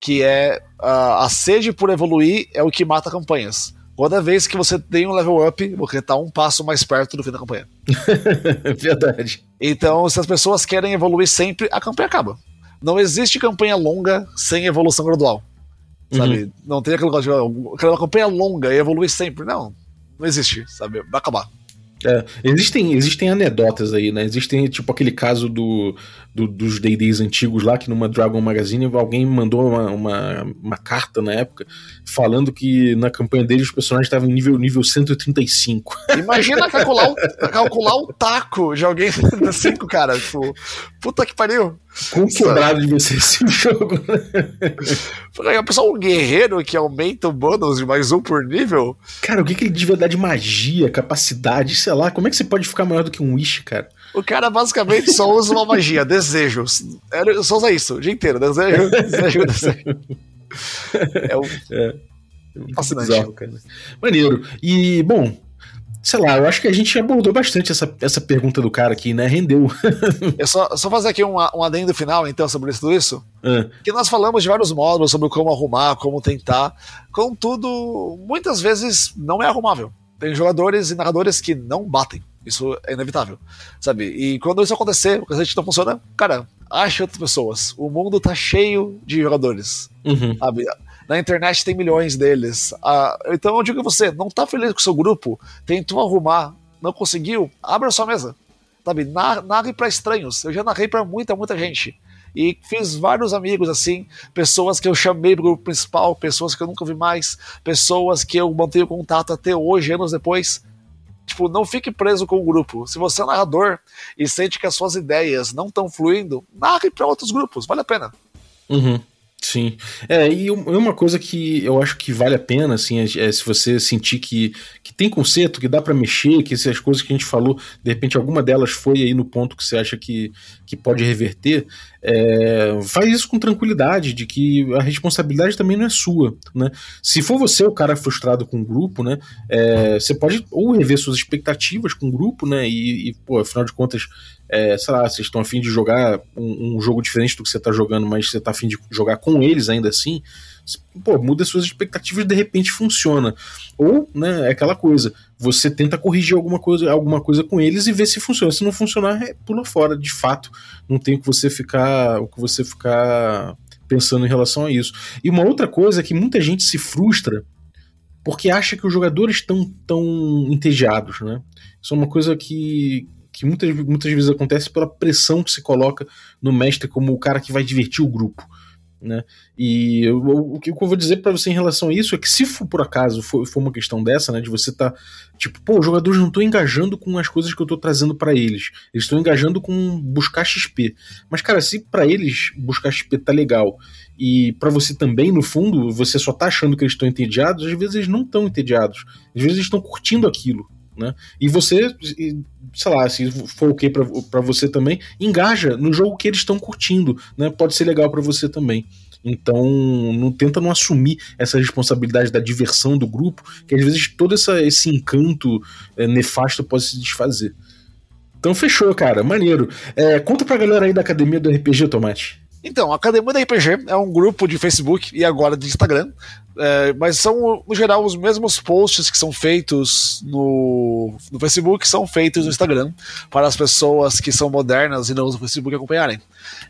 que é a sede por evoluir é o que mata campanhas. Toda vez que você tem um level up, você está um passo mais perto do fim da campanha. [LAUGHS] Verdade. Então, se as pessoas querem evoluir sempre, a campanha acaba. Não existe campanha longa sem evolução gradual. Sabe? Uhum. Não tem aquele negócio de aquela campanha longa e evoluir sempre. Não. Não existe, sabe? Vai acabar. É, existem, existem anedotas aí, né? Existem, tipo, aquele caso do, do dos D&Ds antigos lá, que numa Dragon Magazine alguém mandou uma, uma, uma, carta na época falando que na campanha dele os personagens estavam em nível, nível 135. Imagina calcular o, calcular o taco de alguém 135, cara. Tipo, puta que pariu. Quão quebrado devia ser esse [LAUGHS] jogo, né? pessoal, um guerreiro que aumenta o bônus de mais um por nível? Cara, o que, que ele devia dar de magia, capacidade, sei lá, como é que você pode ficar maior do que um Wish, cara? O cara basicamente só usa uma magia, desejo. Só usa isso o dia inteiro. Desejo, [LAUGHS] desejo, desejo. É, um... é. Fascinante. Bizarro, cara. Maneiro. E, bom, sei lá, eu acho que a gente abordou bastante essa, essa pergunta do cara aqui, né? Rendeu. eu [LAUGHS] só, só fazer aqui um, um adendo final, então, sobre tudo isso. É. Que nós falamos de vários módulos sobre como arrumar, como tentar. Contudo, muitas vezes não é arrumável. Tem jogadores e narradores que não batem. Isso é inevitável, sabe? E quando isso acontecer, o cacete não funciona, cara, ache outras pessoas. O mundo tá cheio de jogadores, uhum. sabe? Na internet tem milhões deles. Ah, então eu digo a você, não tá feliz com o seu grupo, tentou arrumar não conseguiu, abra sua mesa. Sabe, narre para estranhos. Eu já narrei para muita, muita gente. E fiz vários amigos assim, pessoas que eu chamei pro grupo principal, pessoas que eu nunca vi mais, pessoas que eu mantenho contato até hoje, anos depois. Tipo, não fique preso com o grupo. Se você é narrador e sente que as suas ideias não estão fluindo, narre para outros grupos, vale a pena. Uhum. Sim. É, e uma coisa que eu acho que vale a pena, assim, é, é se você sentir que, que tem conserto, que dá para mexer, que essas coisas que a gente falou, de repente alguma delas foi aí no ponto que você acha que, que pode reverter, é, faz isso com tranquilidade, de que a responsabilidade também não é sua, né? Se for você o cara frustrado com o grupo, né, é, você pode ou rever suas expectativas com o grupo, né, e, e pô, afinal de contas, é, sei lá, vocês estão afim de jogar um, um, jogo diferente do que você está jogando, mas você está afim de jogar com eles ainda assim, pô, muda suas expectativas e de repente funciona. Ou, né, é aquela coisa, você tenta corrigir alguma coisa, alguma coisa com eles e ver se funciona. Se não funcionar, é, pula fora, de fato. Não tem o que você ficar, o que você ficar pensando em relação a isso. E uma outra coisa é que muita gente se frustra porque acha que os jogadores estão tão entediados, né? Isso é uma coisa que, que muitas, muitas vezes acontece pela pressão que se coloca no mestre como o cara que vai divertir o grupo. Né? E eu, o que eu vou dizer para você em relação a isso é que se for por acaso for, for uma questão dessa, né, de você tá tipo, pô, os jogadores não estão engajando com as coisas que eu tô trazendo para eles, eles estão engajando com buscar XP. Mas cara, se para eles buscar XP tá legal e para você também, no fundo, você só tá achando que eles estão entediados, às vezes eles não estão entediados, às vezes eles estão curtindo aquilo. Né? E você, sei lá, se for ok para você também, engaja no jogo que eles estão curtindo, né? Pode ser legal para você também. Então, não tenta não assumir essa responsabilidade da diversão do grupo, que às vezes todo essa, esse encanto é, nefasto pode se desfazer. Então, fechou, cara. Maneiro. É, conta pra galera aí da Academia do RPG, Tomate. Então, a Academia da RPG é um grupo de Facebook e agora de Instagram, é, mas são, no geral, os mesmos posts que são feitos no, no Facebook são feitos no Instagram, para as pessoas que são modernas e não usam o Facebook acompanharem.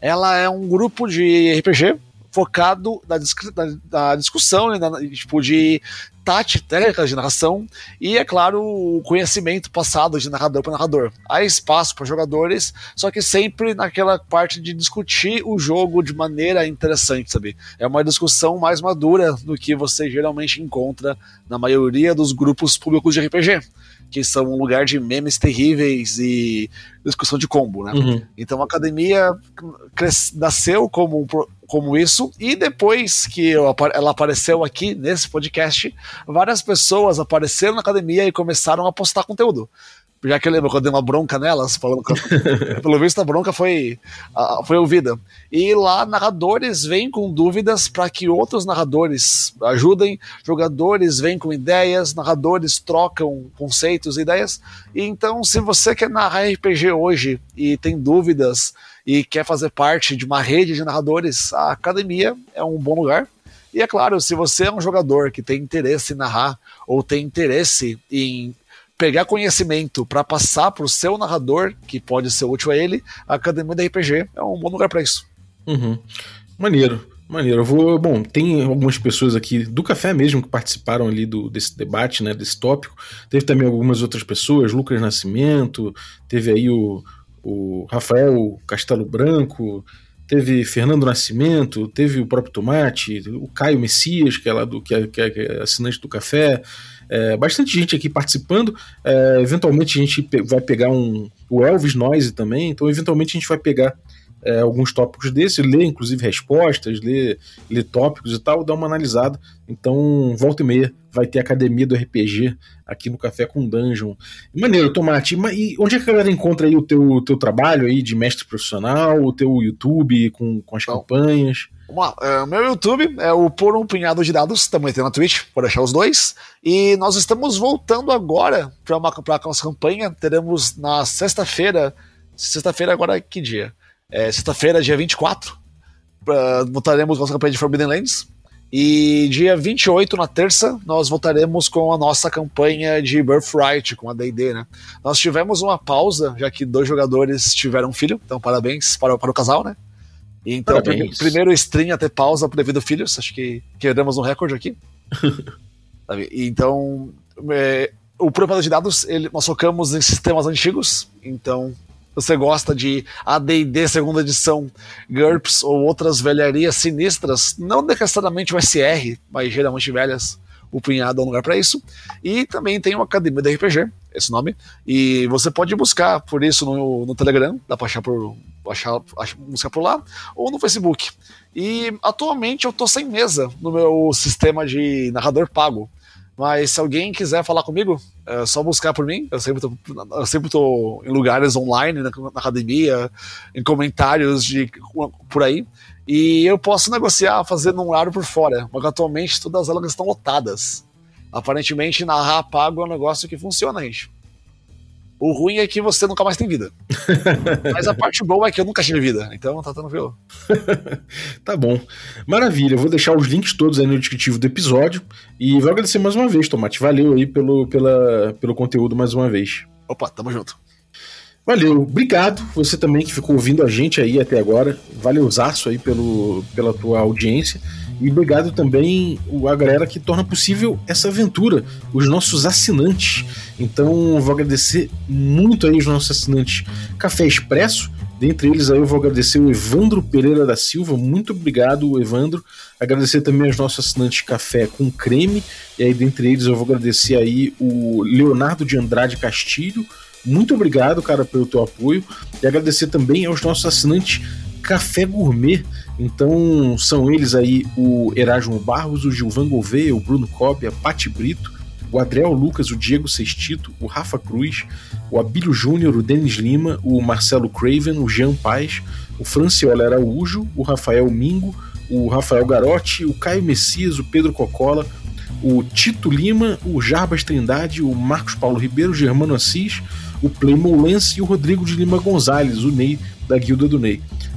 Ela é um grupo de RPG focado na, na, na discussão, né, na, tipo, de tática, técnicas de narração e, é claro, o conhecimento passado de narrador para narrador. Há espaço para jogadores, só que sempre naquela parte de discutir o jogo de maneira interessante, sabe? É uma discussão mais madura do que você geralmente encontra na maioria dos grupos públicos de RPG que são um lugar de memes terríveis e discussão de combo, né? Uhum. Então a academia nasceu como, como isso, e depois que eu, ela apareceu aqui nesse podcast, várias pessoas apareceram na academia e começaram a postar conteúdo já que eu lembro que eu dei uma bronca nelas, falando que, [LAUGHS] pelo visto a bronca foi, foi ouvida. E lá narradores vêm com dúvidas para que outros narradores ajudem, jogadores vêm com ideias, narradores trocam conceitos, ideias. E então, se você quer narrar RPG hoje e tem dúvidas e quer fazer parte de uma rede de narradores, a academia é um bom lugar. E é claro, se você é um jogador que tem interesse em narrar ou tem interesse em pegar conhecimento para passar para o seu narrador, que pode ser útil a ele, a Academia da RPG é um bom lugar para isso. Uhum. Maneiro. Maneiro, eu vou. Bom, tem algumas pessoas aqui do café mesmo que participaram ali do, desse debate, né? Desse tópico. Teve também algumas outras pessoas, Lucas Nascimento, teve aí o, o Rafael Castelo Branco, teve Fernando Nascimento, teve o próprio Tomate, o Caio Messias, que é lá do que é, que é assinante do café. É, bastante gente aqui participando. É, eventualmente a gente vai pegar um. O Elvis Noise também, então eventualmente a gente vai pegar é, alguns tópicos desses, ler inclusive respostas, ler, ler tópicos e tal, dar uma analisada. Então, volta e meia, vai ter academia do RPG aqui no Café com Dungeon. Maneiro, Tomate. E onde é que a galera encontra aí o teu, teu trabalho aí de mestre profissional, o teu YouTube com, com as Bom, campanhas? Vamos lá. É, meu YouTube é o Por um Punhado de Dados, também tem na Twitch, pode achar os dois. E nós estamos voltando agora para uma pra nossa campanha. Teremos na sexta-feira. Sexta-feira agora que dia? É, sexta-feira, dia 24. Uh, voltaremos com a nossa campanha de Forbidden Lands. E dia 28, na terça, nós voltaremos com a nossa campanha de Birthright, com a D&D, né? Nós tivemos uma pausa, já que dois jogadores tiveram um filho, então parabéns para, para o casal, né? E então, parabéns. primeiro stream a ter pausa devido filhos, acho que queremos um recorde aqui. [LAUGHS] então, é, o proprietário de dados, ele, nós focamos em sistemas antigos, então você gosta de AD&D segunda edição, GURPS ou outras velharias sinistras, não necessariamente o SR, mas geralmente velhas, o Punhado é um lugar para isso. E também tem uma academia de RPG, esse nome, e você pode buscar por isso no, no Telegram, dá para achar por achar, achar, buscar por lá, ou no Facebook. E atualmente eu tô sem mesa no meu sistema de narrador pago. Mas se alguém quiser falar comigo, é só buscar por mim. Eu sempre tô, eu sempre tô em lugares online, na, na academia, em comentários de por aí. E eu posso negociar fazendo um horário por fora, mas atualmente todas elas estão lotadas. Aparentemente, narrar pago é um negócio que funciona, gente. O ruim é que você nunca mais tem vida. [LAUGHS] Mas a parte boa é que eu nunca tive vida, então tá tranquilo. [LAUGHS] tá bom. Maravilha, eu vou deixar os links todos aí no descritivo do episódio. E vou agradecer mais uma vez, Tomate. Valeu aí pelo, pela, pelo conteúdo mais uma vez. Opa, tamo junto. Valeu, obrigado. Você também que ficou ouvindo a gente aí até agora. Valeuzaço aí pelo, pela tua audiência. E obrigado também a galera que torna possível essa aventura, os nossos assinantes. Então vou agradecer muito aí os nossos assinantes Café Expresso. Dentre eles aí eu vou agradecer o Evandro Pereira da Silva. Muito obrigado, Evandro. Agradecer também aos nossos assinantes Café com Creme. E aí, dentre eles, eu vou agradecer aí o Leonardo de Andrade Castilho. Muito obrigado, cara, pelo teu apoio. E agradecer também aos nossos assinantes Café Gourmet. Então são eles aí o Erasmo Barros, o Gilvan Gouveia, o Bruno Cobb, a Pati Brito, o Adriel Lucas, o Diego Sextito, o Rafa Cruz, o Abílio Júnior, o Denis Lima, o Marcelo Craven, o Jean Paz, o Franciola Araújo, o Rafael Mingo, o Rafael Garotti, o Caio Messias, o Pedro Cocola, o Tito Lima, o Jarbas Trindade, o Marcos Paulo Ribeiro, o Germano Assis, o Playmo Lance e o Rodrigo de Lima Gonzalez, o Ney da Guilda do Ney.